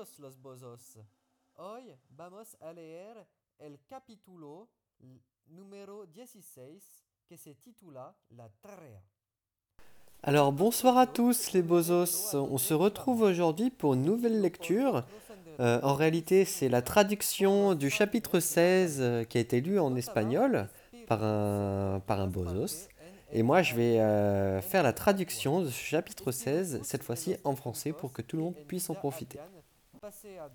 todos los bozos. Hoy vamos a leer el capítulo número 16 que se titula La tarea. Alors bonsoir à tous les bozos, on se retrouve aujourd'hui pour une nouvelle lecture. Euh, en réalité c'est la traduction du chapitre 16 euh, qui a été lu en espagnol par un, par un bozos. Et moi je vais euh, faire la traduction de ce chapitre 16, cette fois-ci en français pour que tout le monde puisse en profiter.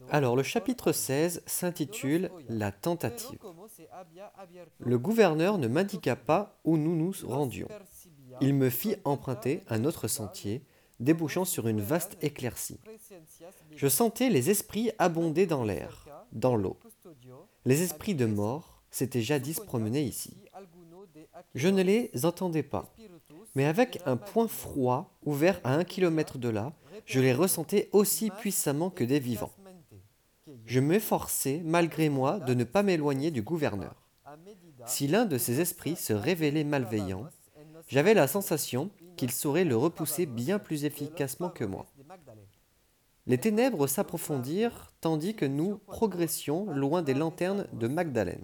Alors le chapitre 16 s'intitule La tentative. Le gouverneur ne m'indiqua pas où nous nous rendions. Il me fit emprunter un autre sentier, débouchant sur une vaste éclaircie. Je sentais les esprits abonder dans l'air, dans l'eau. Les esprits de mort s'étaient jadis promenés ici. Je ne les entendais pas, mais avec un point froid ouvert à un kilomètre de là, je les ressentais aussi puissamment que des vivants. Je m'efforçais, malgré moi, de ne pas m'éloigner du gouverneur. Si l'un de ces esprits se révélait malveillant, j'avais la sensation qu'il saurait le repousser bien plus efficacement que moi. Les ténèbres s'approfondirent tandis que nous progressions loin des lanternes de Magdalène.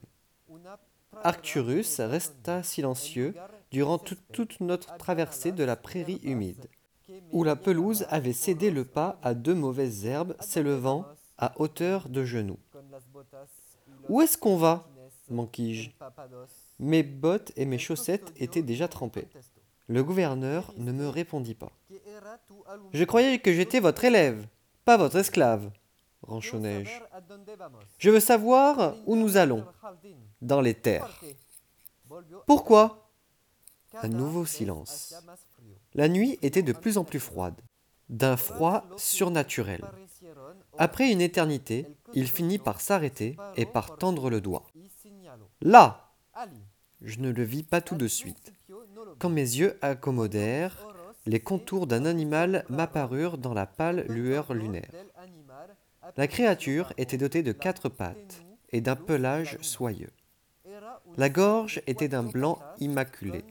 Arcturus resta silencieux durant toute notre traversée de la prairie humide, où la pelouse avait cédé le pas à deux mauvaises herbes s'élevant à hauteur de genoux. Où est-ce qu'on va manquis-je. Mes bottes et mes chaussettes étaient déjà trempées. Le gouverneur ne me répondit pas. Je croyais que j'étais votre élève, pas votre esclave, ranchonnai-je. Je veux savoir où nous allons. Dans les terres. Pourquoi? Un nouveau silence. La nuit était de plus en plus froide, d'un froid surnaturel. Après une éternité, il finit par s'arrêter et par tendre le doigt. Là Je ne le vis pas tout de suite. Quand mes yeux accommodèrent, les contours d'un animal m'apparurent dans la pâle lueur lunaire. La créature était dotée de quatre pattes et d'un pelage soyeux. La gorge était d'un blanc immaculé.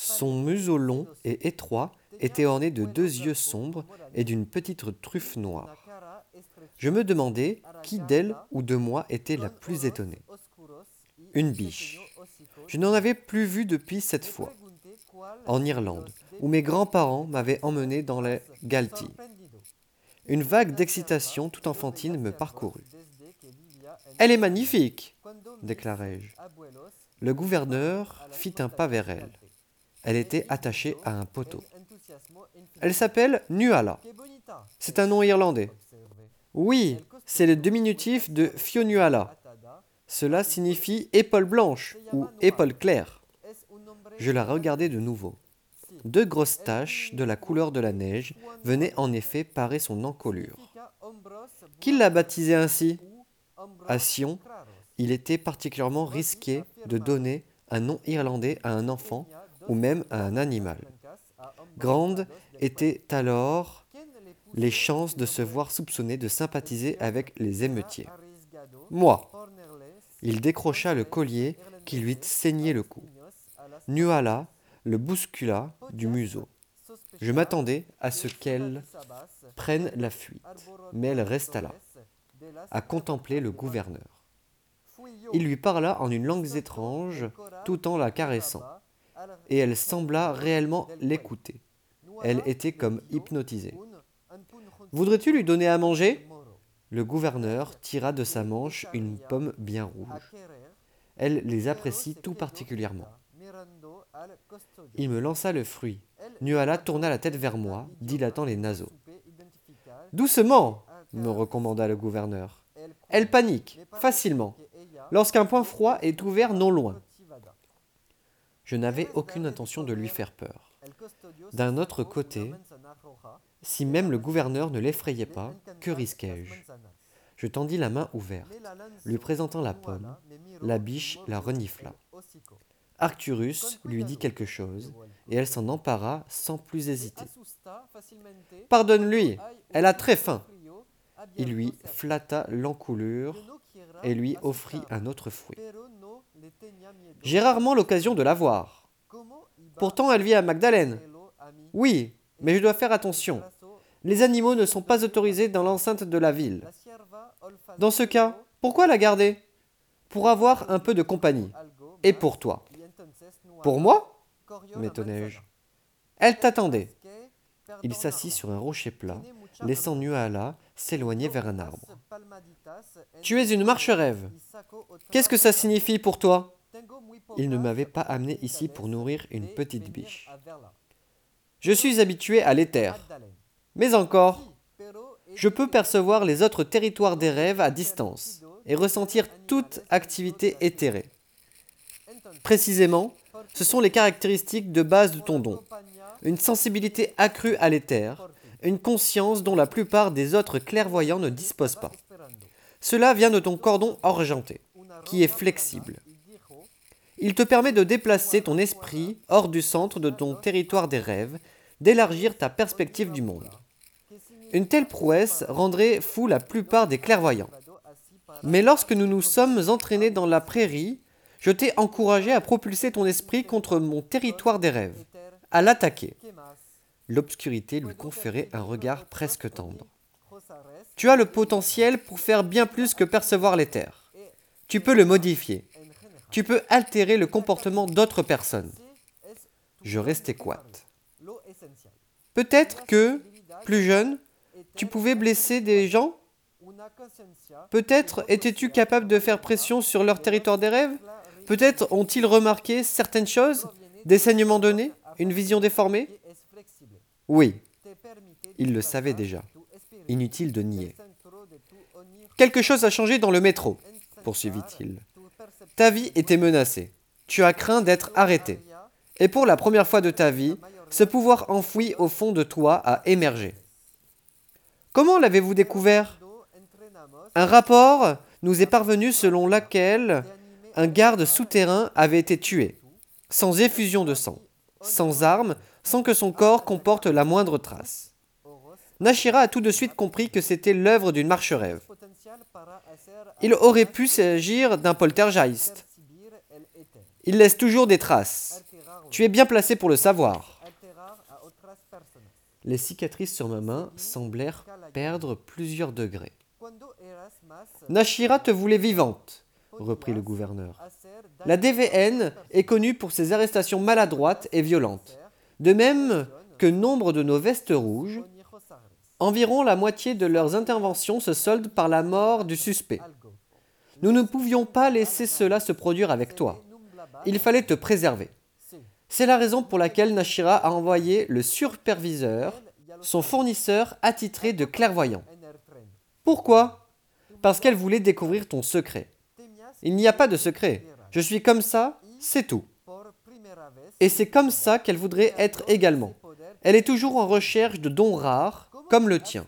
Son museau long et étroit était orné de deux yeux sombres et d'une petite truffe noire. Je me demandais qui d'elle ou de moi était la plus étonnée. Une biche. Je n'en avais plus vu depuis cette fois, en Irlande, où mes grands-parents m'avaient emmené dans les Galties. Une vague d'excitation tout enfantine me parcourut. Elle est magnifique, déclarai-je. Le gouverneur fit un pas vers elle. Elle était attachée à un poteau. Elle s'appelle Nuala. C'est un nom irlandais. Oui, c'est le diminutif de Fionuala. Cela signifie épaule blanche ou épaule claire. Je la regardai de nouveau. Deux grosses taches de la couleur de la neige venaient en effet parer son encolure. Qui l'a baptisé ainsi? À Sion, il était particulièrement risqué de donner un nom irlandais à un enfant ou même à un animal. Grandes étaient alors les chances de se voir soupçonné de sympathiser avec les émeutiers. Moi. Il décrocha le collier qui lui saignait le cou. Nuala le bouscula du museau. Je m'attendais à ce qu'elle prenne la fuite, mais elle resta là, à contempler le gouverneur. Il lui parla en une langue étrange, tout en la caressant, et elle sembla réellement l'écouter. Elle était comme hypnotisée. Voudrais-tu lui donner à manger? Le gouverneur tira de sa manche une pomme bien rouge. Elle les apprécie tout particulièrement. Il me lança le fruit. Nuala tourna la tête vers moi, dilatant les naseaux. Doucement me recommanda le gouverneur. Elle panique, facilement, lorsqu'un point froid est ouvert non loin. Je n'avais aucune intention de lui faire peur. D'un autre côté, si même le gouverneur ne l'effrayait pas, que risquais-je Je tendis la main ouverte, lui présentant la pomme. La biche la renifla. Arcturus lui dit quelque chose, et elle s'en empara sans plus hésiter. Pardonne-lui, elle a très faim. Il lui flatta l'encoulure et lui offrit un autre fruit. J'ai rarement l'occasion de la voir. Pourtant, elle vit à Magdalene. Oui, mais je dois faire attention. Les animaux ne sont pas autorisés dans l'enceinte de la ville. Dans ce cas, pourquoi la garder? Pour avoir un peu de compagnie. Et pour toi Pour moi? m'étonnai-je. Elle t'attendait. Il s'assit sur un rocher plat, laissant. Nuala s'éloigner vers un arbre. Tu es une sacó otra Qu'est-ce que ça signifie pour toi? Il ne m'avait pas amené ici pour nourrir une petite biche. Je suis habitué à l'éther. Mais encore, je peux percevoir les autres territoires des rêves à distance et ressentir toute activité éthérée. Précisément, ce sont les caractéristiques de base de ton don. Une sensibilité accrue à l'éther. Une conscience dont la plupart des autres clairvoyants ne disposent pas. Cela vient de ton cordon argenté, qui est flexible. Il te permet de déplacer ton esprit hors du centre de ton territoire des rêves, d'élargir ta perspective du monde. Une telle prouesse rendrait fou la plupart des clairvoyants. Mais lorsque nous nous sommes entraînés dans la prairie, je t'ai encouragé à propulser ton esprit contre mon territoire des rêves, à l'attaquer. L'obscurité lui conférait un regard presque tendre. Tu as le potentiel pour faire bien plus que percevoir l'éther. et Tu peux le modifier. Tu peux altérer le comportement d'autres personnes. Je lo esencial. Peut-être que, plus jeune, tu pouvais blesser des gens? Peut-être étais-tu capable de faire pression sur leur territoire des rêves? Peut-être ont-ils remarqué certaines choses? Des saignements donnés? Une vision déformée? Oui, il le savait déjà. Inutile de nier. Quelque chose a changé dans le métro, poursuivit-il. Ta vie était menacée. Tu as craint d'être arrêté. Et pour la première fois de ta vie, ce pouvoir enfoui au fond de toi a émergé. Comment l'avez-vous découvert? Un rapport nous est parvenu selon lequel un garde souterrain avait été tué, sans effusion de sang, sans armes, sans que son corps comporte la moindre trace. Nashira a tout de suite compris que c'était l'œuvre d'une marche-rêve. Il aurait pu s'agir d'un poltergeist. Il laisse toujours des traces. Tu es bien placé pour le savoir. Les cicatrices sur ma main semblèrent perdre plusieurs degrés. Nashira te voulait vivante, reprit le gouverneur. La DVN est connue pour ses arrestations maladroites et violentes. De même que nombre de nos vestes rouges, environ la moitié de leurs interventions se soldent par la mort du suspect. Nous ne pouvions pas laisser cela se produire avec toi. Il fallait te préserver. C'est la raison pour laquelle Nashira a envoyé le superviseur, son fournisseur attitré de tren. Pourquoi? Parce qu'elle voulait découvrir ton secret. Il n'y a pas de secret. Je suis comme ça, c'est tout. Et c'est comme ça qu'elle voudrait être également. Elle est toujours en recherche de dons rares, comme le tien.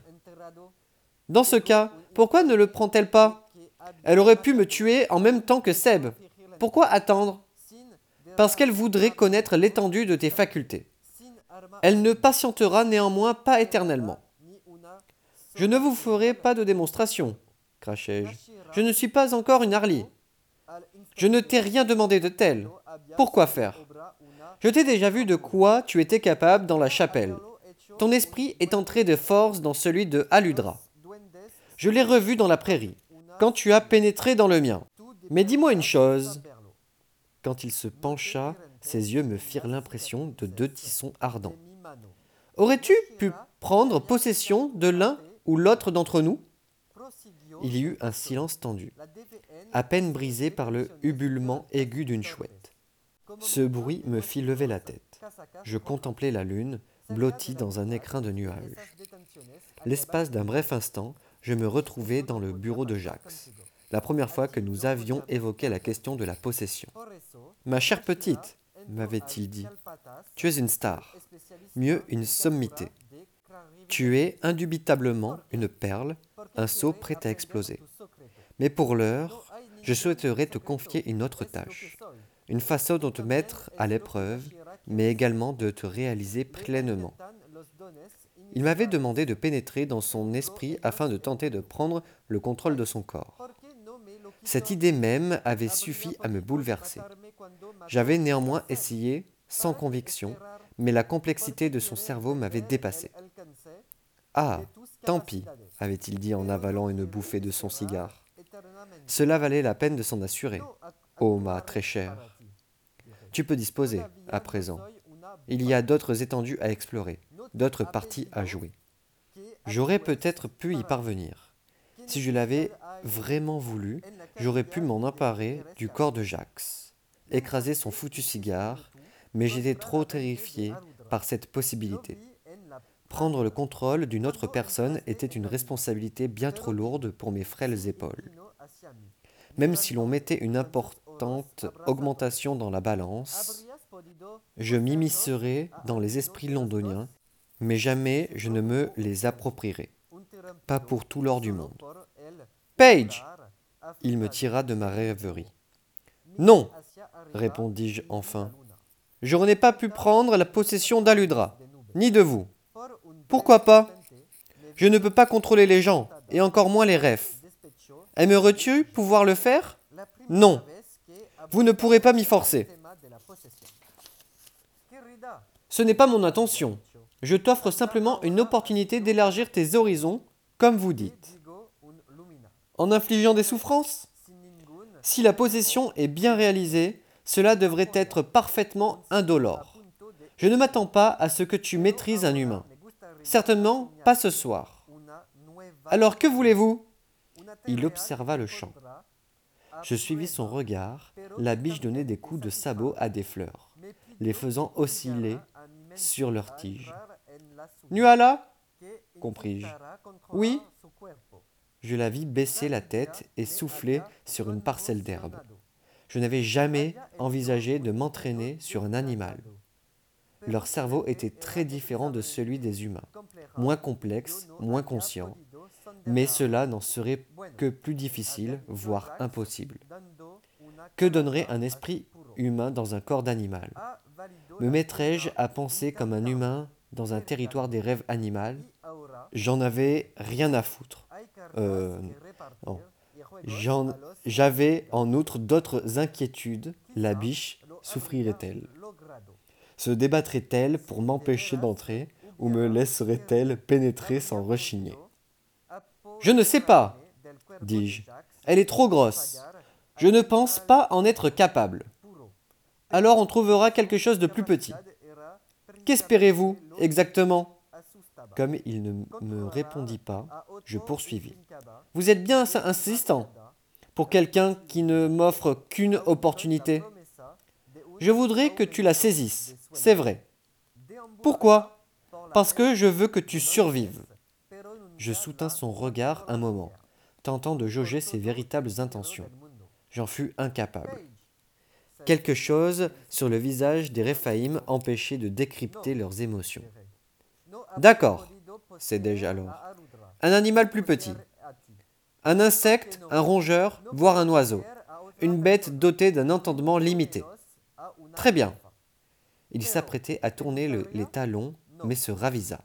Dans ce cas, pourquoi ne le prend-elle pas? Elle aurait pu me tuer en même temps que Seb. Pourquoi attendre? Parce qu'elle voudrait connaître l'étendue de tes facultés. Elle ne patientera néanmoins pas éternellement. Je ne vous ferai pas de démonstration, crachai-je. Je ne suis pas encore une Harley. Je ne t'ai rien demandé de tel. Pourquoi faire? Je t'ai déjà vu de quoi tu étais capable dans la chapelle. Ton esprit est entré de force dans celui de Aludra. Je l'ai revu dans la prairie, quand tu as pénétré dans le mien. Mais dis-moi une chose. Quand il se pencha, ses yeux me firent l'impression de deux tissons ardents. Aurais-tu pu prendre possession de l'un ou l'autre d'entre nous? Il y eut un silence tendu, à peine brisé par le hubulement aigu d'une chouette. Ce bruit me fit lever la tête. Je contemplais la lune, blottie dans un écrin de nuages. L'espace d'un bref instant, je me retrouvai dans le bureau de Jacques, la première fois que nous avions évoqué la question de la possession. Ma chère petite, m'avait-il dit, tu es une star, mieux une sommité. Tu es indubitablement une perle, un seau prêt à exploser. Mais pour l'heure, je souhaiterais te confier une autre tâche, une façon de te mettre à l'épreuve, mais également de te réaliser pleinement. Il m'avait demandé de pénétrer dans son esprit afin de tenter de prendre le contrôle de son corps. Cette idée même avait suffi à me bouleverser. J'avais néanmoins essayé, sans conviction, mais la complexité de son cerveau m'avait dépassé. Ah, tant pis, avait-il dit en avalant une bouffée de son cigare. Cela valait la peine de s'en assurer. Oh, ma très chère. Tu peux disposer, à présent. Il y a d'autres étendues à explorer, d'autres parties à jouer. J'aurais peut-être pu y parvenir. Si je l'avais vraiment voulu, j'aurais pu m'en emparer du corps de Jacques, écraser son foutu cigare, mais j'étais trop terrifié par cette possibilité. Prendre le contrôle d'une autre personne était une responsabilité bien trop lourde pour mes frêles épaules. Même si l'on mettait une importante augmentation dans la balance, je m'immiscerais dans les esprits londoniens, mais jamais je ne me les approprierai. Pas pour tout l'or du monde. Page Il me tira de ma rêverie. Non répondis-je enfin. Je n'ai pas pu prendre la possession d'Aludra, ni de vous. Pourquoi pas? Je ne peux pas contrôler les gens, et encore moins les rêves. Aimerais-tu pouvoir le faire? Non. Vous ne pourrez pas m'y forcer. Ce n'est pas mon intention. Je t'offre simplement une opportunité d'élargir tes horizons, comme vous dites. En infligeant des souffrances? Si la possession est bien réalisée, cela devrait être parfaitement indolore. Je ne m'attends pas à ce que tu maîtrises un humain. Certainement pas ce soir. Alors que voulez-vous? Il observa le champ. Je suivis son regard. La biche donnait des coups de sabot à des fleurs, les faisant osciller sur leurs tiges. Nuala compris-je. Oui Je la vis baisser la tête et souffler sur une parcelle d'herbe. Je n'avais jamais envisagé de m'entraîner sur un animal. Leur cerveau était très différent de celui des humains, moins complexe, moins conscient, mais cela n'en serait que plus difficile, voire impossible. Que donnerait un esprit humain dans un corps d'animal? Me mettrais-je à penser comme un humain dans un territoire des rêves animaux J'en avais rien à foutre. Euh, J'avais en outre d'autres inquiétudes. La biche souffrirait-elle? Se débattrait-elle pour m'empêcher d'entrer ou me laisserait-elle pénétrer sans rechigner? Je ne sais pas, dis-je. Elle est trop grosse. Je ne pense pas en être capable. Alors on trouvera quelque chose de plus petit. Qu'espérez-vous exactement? Comme il ne me répondit pas, je poursuivis. Vous êtes bien insistant pour quelqu'un qui ne m'offre qu'une opportunité. Je voudrais que tu la saisisses, c'est vrai. Pourquoi? Parce que je veux que tu survives. Je soutins son regard un moment, tentant de jauger ses véritables intentions. J'en fus incapable. Quelque chose sur le visage des Réphaïm empêchait de décrypter leurs émotions. D'accord, déjà alors. Un animal plus petit. Un insecte, un rongeur, voire un oiseau. Une bête dotée d'un entendement limité. Très bien. Il s'apprêtait à tourner les talons, mais se ravisa.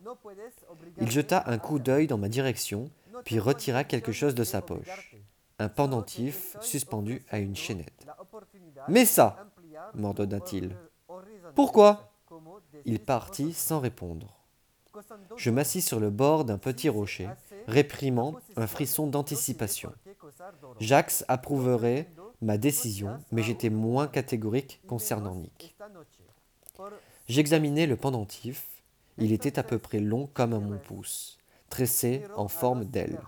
Il jeta un coup d'œil dans ma direction, puis retira quelque chose de sa poche. Un pendentif suspendu à une chaînette. Mais ça m'ordonna-t-il. Pourquoi? Il partit sans répondre. Je m'assis sur le bord d'un petit rocher, réprimant un frisson d'anticipation. Jacques approuverait ma décision, mais j'étais moins catégorique concernant Nick. J'examinai le pendentif. Il était à peu près long comme mon pouce, tressé en forme d'aile.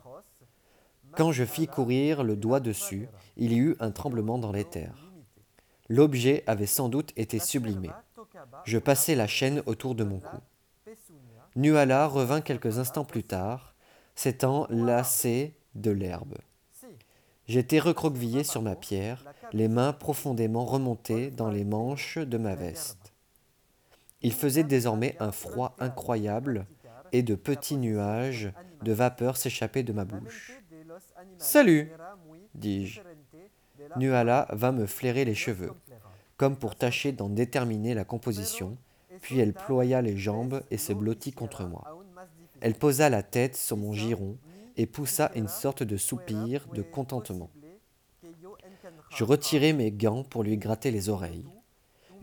Quand je fis courir le doigt dessus, il y eut un tremblement dans l'éther. L'objet avait sans doute été sublimé. Je passai la chaîne autour de mon cou. Nuala revint quelques instants plus tard, s'étant lassé de l'herbe. J'étais recroquevillé sur ma pierre, les mains profondément remontées dans les manches de ma veste. Il faisait désormais un froid incroyable et de petits nuages de vapeur s'échappaient de ma bouche. Salut dis-je. Nuala vint me flairer les cheveux, comme pour tâcher d'en déterminer la composition, puis elle ploya les jambes et se blottit contre moi. Elle posa la tête sur mon giron et poussa une sorte de soupir de contentement. Je retirai mes gants pour lui gratter les oreilles.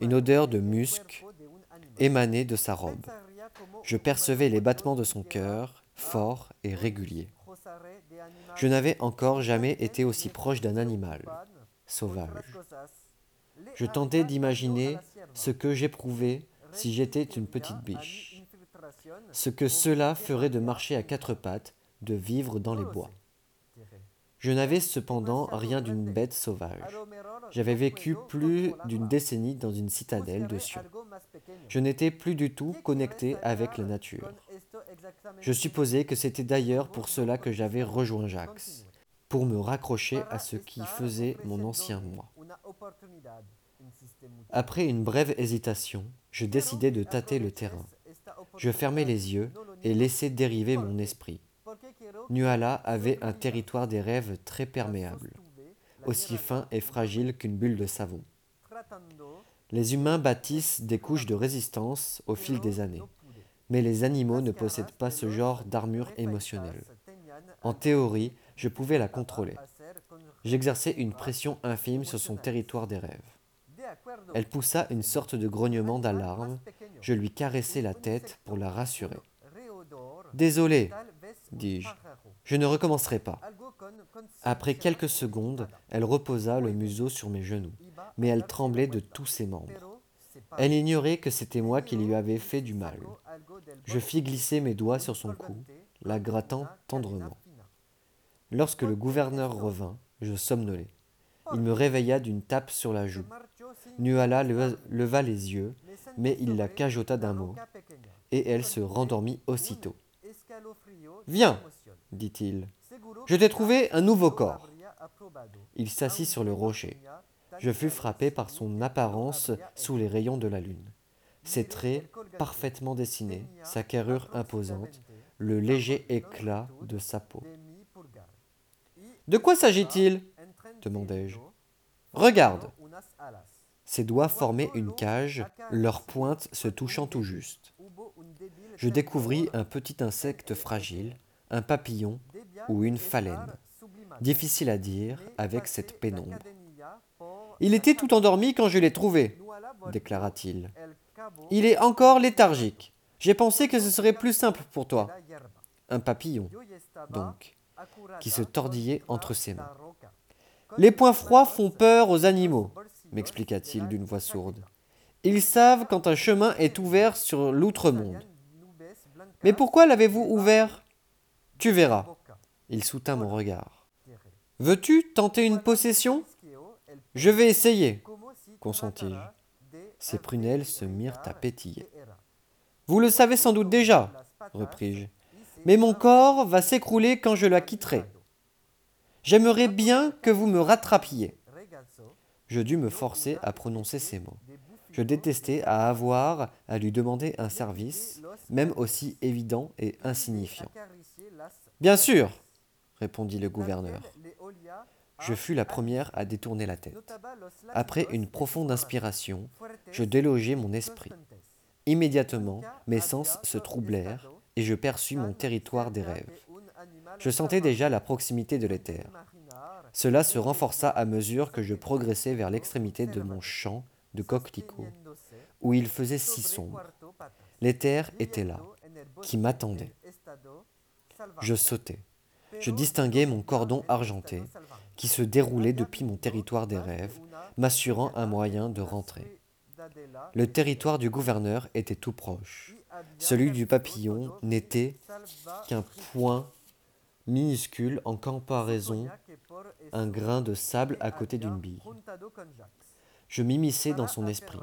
Une odeur de musc émanait de sa robe. Je percevais les battements de son cœur fort et régulier. Je n'avais encore jamais été aussi proche d'un animal sauvage. Je tentais d'imaginer ce que j'éprouvais si j'étais une petite biche, ce que cela ferait de marcher à quatre pattes, de vivre dans les bois. Je n'avais cependant rien d'une bête sauvage. J'avais vécu plus d'une décennie dans une citadelle de Sion. Je n'étais plus du tout connecté avec la nature. Je supposais que c'était d'ailleurs pour cela que j'avais rejoint Jacques, pour me raccrocher à ce qui faisait mon ancien moi. Après une brève hésitation, je décidai de tâter le terrain. Je fermai les yeux et laissai dériver mon esprit. Nuala avait un territoire des rêves très perméable, aussi fin et fragile qu'une bulle de savon. Les humains bâtissent des couches de résistance au fil des années, mais les animaux ne possèdent pas ce genre d'armure émotionnelle. En théorie, je pouvais la contrôler. J'exerçais une pression infime sur son territoire des rêves. Elle poussa une sorte de grognement d'alarme. Je lui caressai la tête pour la rassurer. Désolé, dis-je, je ne recommencerai pas. Après quelques secondes, elle reposa le museau sur mes genoux, mais elle tremblait de tous ses membres. Elle ignorait que c'était moi qui lui avais fait du mal. Je fis glisser mes doigts sur son cou, la grattant tendrement. Lorsque le gouverneur revint, je somnolais. Il me réveilla d'une tape sur la joue. Nuala leva les yeux, mais il la cajota d'un mot, et elle se rendormit aussitôt. Viens, dit-il, je t'ai trouvé un nouveau corps. Il s'assit sur le rocher. Je fus frappé par son apparence sous les rayons de la lune. Ses traits parfaitement dessinés, sa carrure imposante, le léger éclat de sa peau. De quoi s'agit-il demandai-je. Regarde. Ses doigts formaient une cage, leurs pointes se touchant tout juste. Je découvris un petit insecte fragile, un papillon ou une phalène. Difficile à dire avec cette pénombre. Il était tout endormi quand je l'ai trouvé, déclara-t-il. Il est encore léthargique. J'ai pensé que ce serait plus simple pour toi. Un papillon, donc, qui se tordillait entre ses mains. Les points froids font peur aux animaux, m'expliqua-t-il d'une voix sourde. Ils savent quand un chemin est ouvert sur l'outre-monde. Mais pourquoi l'avez-vous ouvert? Tu verras. Il soutint mon regard. Veux-tu tenter une possession? Je vais essayer, consentis-je. Ses prunelles se mirent à pétiller. Vous le savez sans doute déjà, repris-je, mais mon corps va s'écrouler quand je la quitterai. J'aimerais bien que vous me rattrapiez. Je dus me forcer à prononcer ces mots. Je détestais à avoir à lui demander un service, même aussi évident et insignifiant. Bien sûr, répondit le gouverneur. Je fus la première à détourner la tête. Après une profonde inspiration, je délogeai mon esprit. Immédiatement, mes sens se troublèrent et je perçus mon territoire des rêves. Je sentais déjà la proximité de l'éther. Cela se renforça à mesure que je progressais vers l'extrémité de mon champ de coquelicots, où il faisait si sombre. L'éther était là, qui m'attendait. Je sautais. Je distinguais mon cordon argenté, qui se déroulait depuis mon territoire des rêves, m'assurant un moyen de rentrer. Le territoire du gouverneur était tout proche. Celui du papillon n'était qu'un point minuscule en comparaison, un grain de sable à côté d'une bille. Je m'immisçai dans son esprit.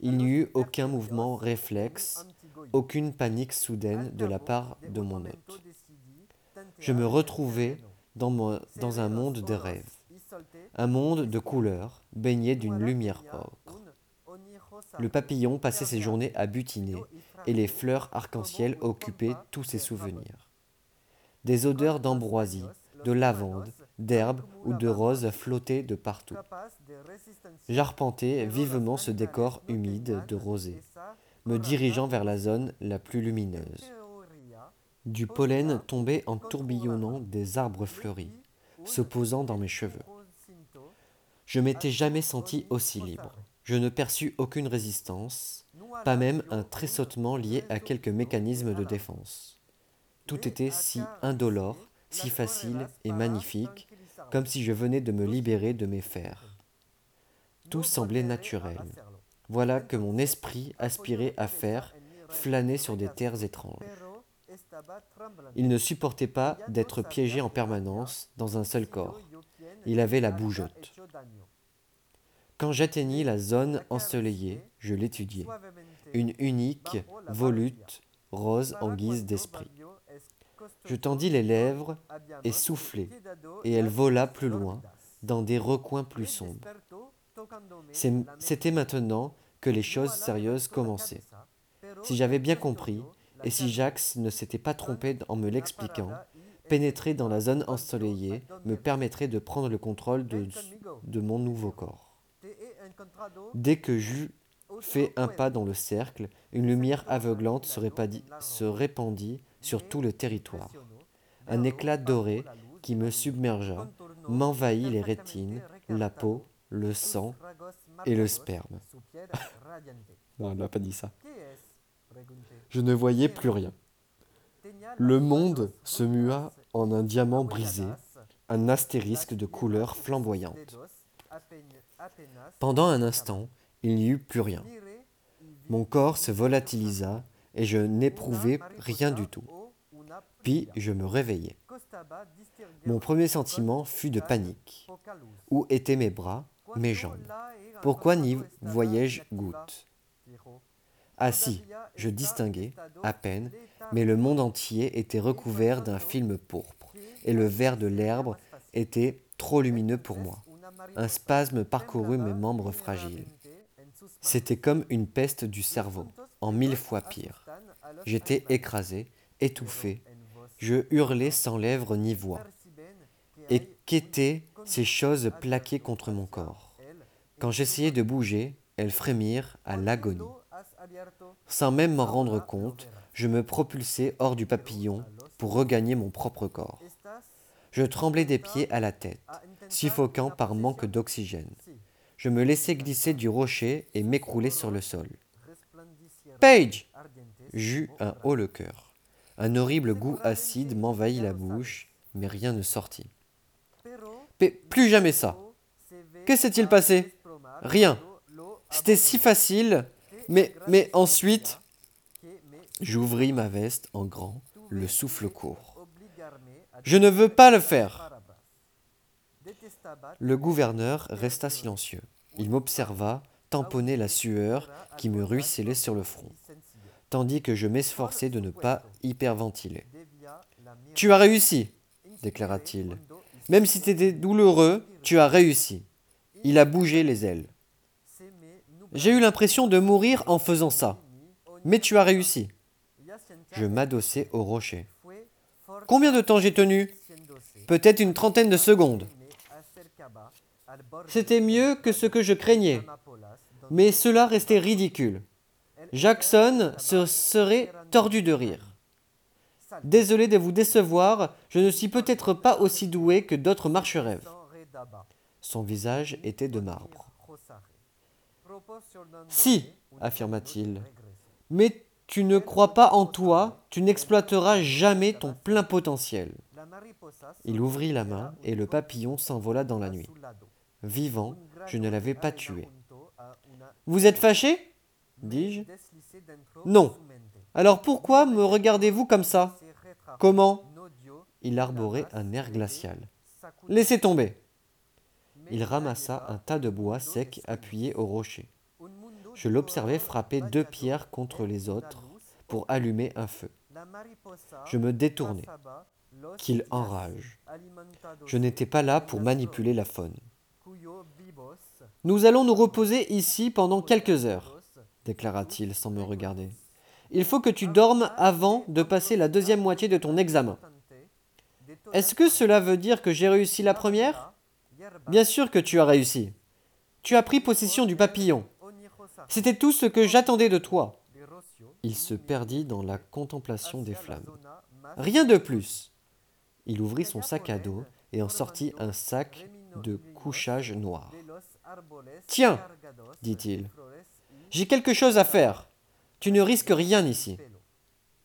Il n'y eut aucun mouvement réflexe, aucune panique soudaine de la part de mon hôte. Je me retrouvai dans, dans un monde de rêves, un monde de couleurs, baigné d'une lumière ocre. Le papillon passait ses journées à butiner, et les fleurs arc-en-ciel occupaient tous ses souvenirs. Des odeurs d'ambroisie, de lavande, d'herbe ou de rose flottaient de partout. J'arpentais vivement ce décor humide de rosée, me dirigeant vers la zone la plus lumineuse. Du pollen tombait en tourbillonnant des arbres fleuris, se posant dans mes cheveux. Je m'étais jamais senti aussi libre. Je ne perçus aucune résistance, pas même un tressautement lié à quelque mécanisme de défense. Tout était si indolore, si facile et magnifique, comme si je venais de me libérer de mes fers. Tout semblait naturel. Voilà que mon esprit aspirait à faire, flâner sur des terres étranges. Il ne supportait pas d'être piégé en permanence dans un seul corps. Il avait la bougeotte. Quand j'atteignis la zone ensoleillée, je l'étudiai. Une unique volute rose en guise d'esprit. Je tendis les lèvres et soufflai, et elle vola plus loin, dans des recoins plus sombres. C'était maintenant que les choses sérieuses commençaient. Si j'avais bien compris, et si Jacques ne s'était pas trompé en me l'expliquant, pénétrer dans la zone ensoleillée me permettrait de prendre le contrôle de, mon nouveau corps. Dès que j'eus fait un pas dans le cercle, une lumière aveuglante se répandit sur tout le territoire. Un éclat doré qui me submergea, m'envahit les rétines, la peau, le sang et le sperme. non, elle n'a pas dit ça. Je ne voyais plus rien. Le monde se mua en un diamant brisé, un astérisque de couleur flamboyante. Pendant un instant, il n'y eut plus rien. Mon corps se volatilisa et je n'éprouvais rien du tout. Puis je me réveillai. Mon premier sentiment fut de panique. Où étaient mes bras, mes jambes? Pourquoi n'y voyais-je goutte si, je distinguais, à peine, mais le monde entier était recouvert d'un film pourpre, et le vert de l'herbe était trop lumineux pour moi. Un spasme parcourut mes membres fragiles. C'était comme une peste du cerveau, en mille fois pire. J'étais écrasé, étouffé. Je hurlais sans lèvres ni voix. Et qu'étaient ces choses plaquées contre mon corps? Quand j'essayais de bouger, elles frémirent à l'agonie. Sans même m'en rendre compte, je me propulsais hors du papillon pour regagner mon propre corps. Je tremblais des pieds à la tête, suffoquant par manque d'oxygène. Je me laissais glisser du rocher et m'écrouler sur le sol. Page J'eus un haut le cœur. Un horrible goût acide m'envahit la bouche, mais rien ne sortit. plus jamais ça. Que s'est-il passé? Rien. C'était si facile, mais, ensuite, j'ouvris ma veste en grand, le souffle court. Je ne veux pas le faire. Le gouverneur resta silencieux. Il m'observa, tamponner la sueur qui me ruisselait sur le front, tandis que je m'efforçais de ne pas hyperventiler. Tu as réussi, déclara-t-il. Même si c'était douloureux, tu as réussi. Il a bougé les ailes. J'ai eu l'impression de mourir en faisant ça. Mais tu as réussi. Je m'adossai au rocher. Combien de temps j'ai tenu? Peut-être une trentaine de secondes. C'était mieux que ce que je craignais, mais cela restait ridicule. Jackson se serait tordu de rire. Désolé de vous décevoir, je ne suis peut-être pas aussi doué que d'autres marcherèves. Son visage était de marbre. Si, affirma-t-il, mais tu ne crois pas en toi, tu n'exploiteras jamais ton plein potentiel. Il ouvrit la main et le papillon s'envola dans la nuit. Vivant, je ne l'avais pas tué. Vous êtes fâché? Dis-je. Non. Alors pourquoi me regardez-vous comme ça? Comment? Il arborait un air glacial. Laissez tomber. Il ramassa un tas de bois sec appuyé au rocher. Je l'observais frapper deux pierres contre les autres pour allumer un feu. Je me détournai. Qu'il enrage. Je n'étais pas là pour manipuler la faune. Nous allons nous reposer ici pendant quelques heures, déclara-t-il sans me regarder. Il faut que tu dormes avant de passer la deuxième moitié de ton examen. Est-ce que cela veut dire que j'ai réussi la première? Bien sûr que tu as réussi. Tu as pris possession du papillon. C'était tout ce que j'attendais de toi. Il se perdit dans la contemplation des flammes. Rien de plus. Il ouvrit son sac à dos et en sortit un sac de couchage noir. Tiens, dit-il, j'ai quelque chose à faire. Tu ne risques rien ici.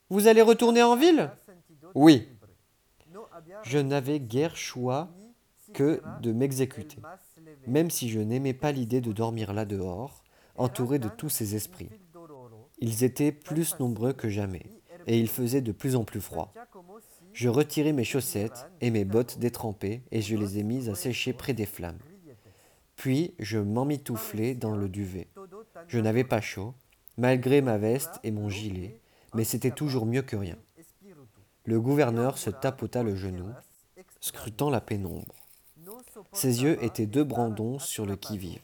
Vous allez retourner en ville? Oui, je n'avais guère choix que de m'exécuter, même si je n'aimais pas l'idée de dormir là dehors, entouré de tous ces esprits. Ils étaient plus nombreux que jamais, et il faisait de plus en plus froid. Je retirai mes chaussettes et mes bottes détrempées et je les ai mises à sécher près des flammes. Puis je m'emmitouflai dans le duvet. Je n'avais pas chaud, malgré ma veste et mon gilet, mais c'était toujours mieux que rien. Le gouverneur se tapota le genou, scrutant la pénombre. Ses yeux étaient deux brandons sur le qui-vive.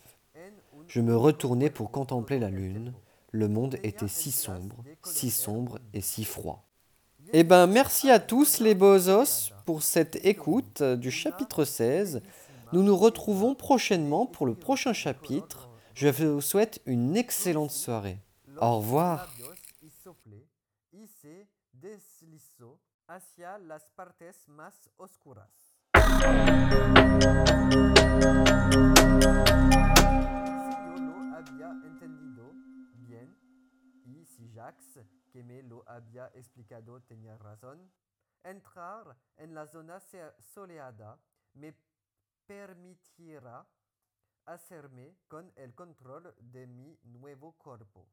Je me retournai pour contempler la lune. Le monde était si sombre, si sombre et si froid. Eh bien, merci à tous les beaux os pour cette écoute du chapitre 16. Nous nous retrouvons prochainement pour le prochain chapitre. Je vous souhaite une excellente soirée. Au revoir. Jacques, que me lo había explicado tenía razón. Entrar en la zona soleada me permitirá hacerme con el control de mi nuevo cuerpo.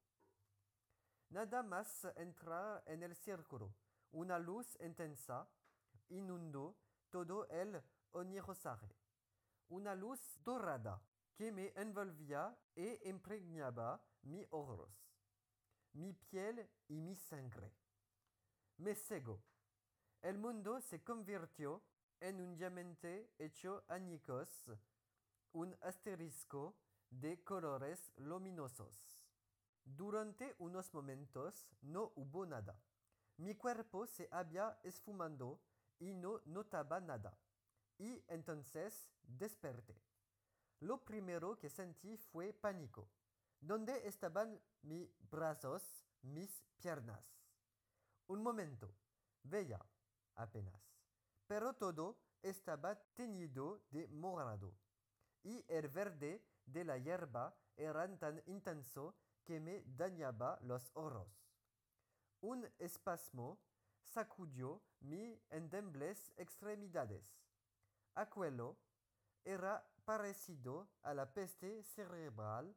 Nada más entrar en el círculo. Una luz intensa inundó todo el onirosaje. Una luz dorada que me envolvía e impregnaba mi ojos mi piel y mi sangre. Me cegó. El mundo se convirtió en un diamante hecho añicos, un asterisco de colores luminosos. Durante unos momentos no hubo nada. Mi cuerpo se había esfumando y no notaba nada. Y entonces desperté. Lo primero que sentí fue pánico. ¿Dónde estaban mis brazos, mis piernas? Un momento, veía apenas. Pero todo estaba teñido de morado, y el verde de la hierba era tan intenso que me dañaba los ojos. Un espasmo sacudió mis endebles extremidades. Aquello era parecido a la peste cerebral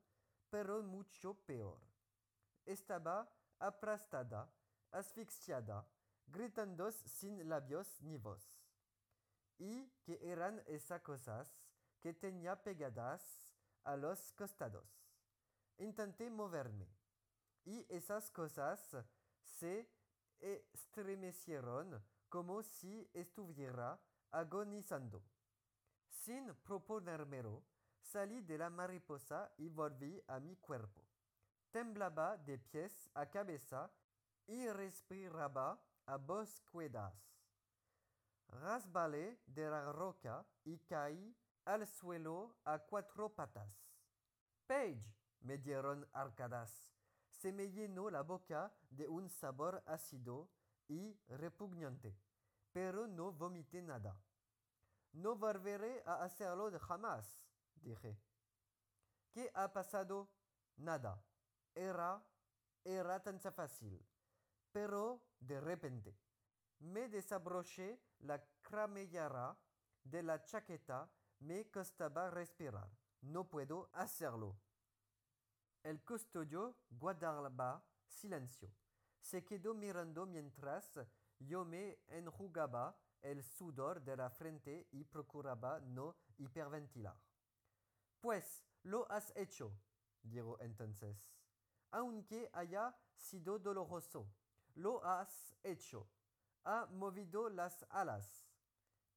pero mucho peor. Estaba aplastada, asfixiada, gritando sin labios ni voz. ¿Y que eran esas cosas que pegadas a los costados? Intenté moverme, y esas cosas se estremecieron como si estuviera agonizando. Sin proponérmelo, Salí de la mariposa y volví a mi cuerpo. Temblaba de pies a cabeza y respiraba a bosquedas. Rasbalé de la roca y caí al suelo a cuatro patas. Page, me dieron arcadas. Se me la boca de un sabor ácido y repugnante, pero no vomité nada. No volveré a hacerlo jamás dije. ¿Qué ha pasado? Nada. Era, era tan fácil. Pero de repente me desabroché la cremallera de la chaqueta, me costaba respirar. No puedo hacerlo. El custodio guardaba silencio. Se quedó mirando mientras yo me enjugaba el sudor de la frente y procuraba no hiperventilar. Pues lo has hecho, dijo entonces. Aunque haya sido doloroso, lo has hecho. Ha movido las alas.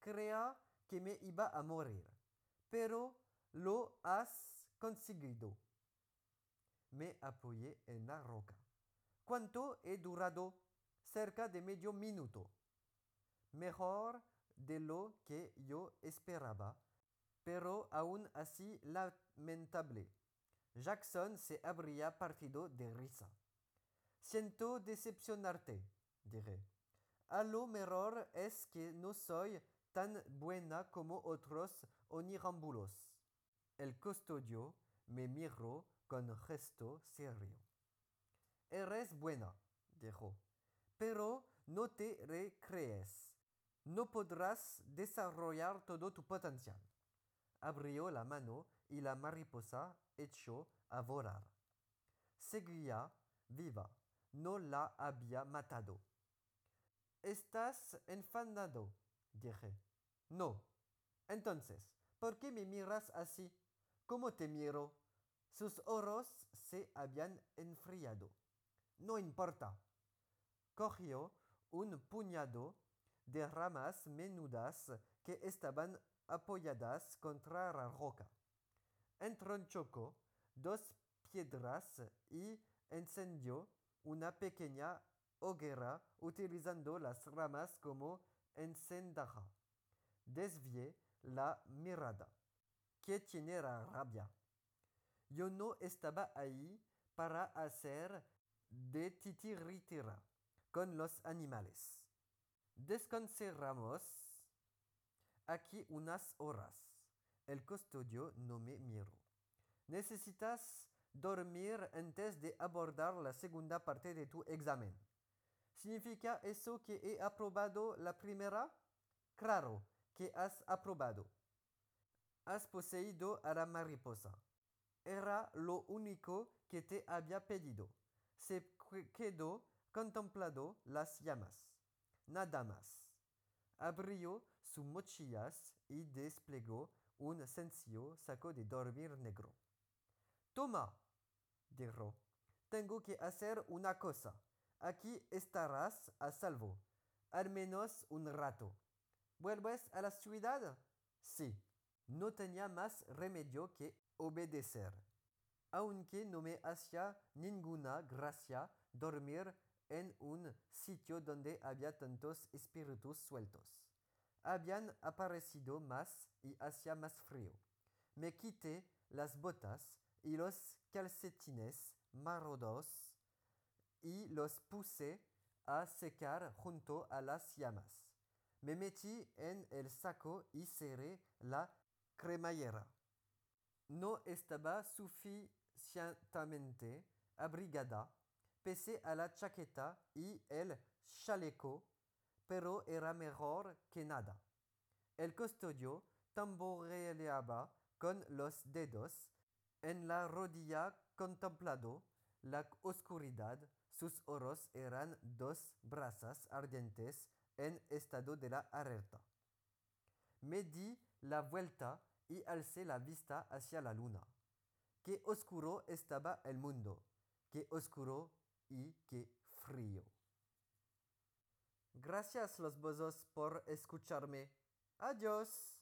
Crea que me iba a morir, pero lo has conseguido. Me apoyé en la roca. ¿Cuánto he durado? Cerca de medio minuto. Mejor de lo que yo esperaba pero aún así lamentable. Jackson se habría partido de risa. Siento decepcionarte, dije. A lo mejor es que no soy tan buena como otros onirambulos. El custodio me miró con gesto serio. Eres buena, dijo, pero no te recrees. No podrás desarrollar todo tu potencial. Abrió la mano y la mariposa echó a volar. Seguía viva. No la había matado. Estás enfadado, dije. No. Entonces, ¿por qué me miras así? ¿Cómo te miro? Sus ojos se habían enfriado. No importa. Cogió un puñado de ramas menudas que estaban apoyadas contra la roca. Entronchocó dos piedras y encendió una pequeña hoguera utilizando las ramas como encendaja. Desvié la mirada. ¿Qué tiene la rabia? Yo no estaba ahí para hacer de titiritira con los animales. Descansamos aquí unas horas. El custodio no me miró. Necesitas dormir antes de abordar la segunda parte de tu examen. ¿Significa eso que he aprobado la primera? Claro que has aprobado. Has poseído a la mariposa. Era lo único que te había pedido. Se quedó contemplando las llamas. Nada más. Abrió sus mochillas y desplegó un sencillo saco de dormir negro. Toma, dijo. Tengo que hacer una cosa. Aquí estarás a salvo, al menos un rato. ¿Vuelves a la ciudad? Sí. No tenía más remedio que obedecer, aunque no me hacía ninguna gracia dormir en un sitio donde había tantos espíritus sueltos. Habían aparecido más y hacía más frío. Me quité las botas y los calcetines marrodos y los puse a secar junto a las llamas. Me metí en el saco y cerré la cremallera. No estaba suficientemente abrigada, pese a la chaqueta y el chaleco, pero era mejor que nada. El custodio tamboreaba con los dedos en la rodilla contemplando la oscuridad sus ojos eran dos brasas ardientes en estado de la alerta. Me di la vuelta y alcé la vista hacia la luna. Qué oscuro estaba el mundo, qué oscuro y qué frío. Gracias los bozos por escucharme. Adiós.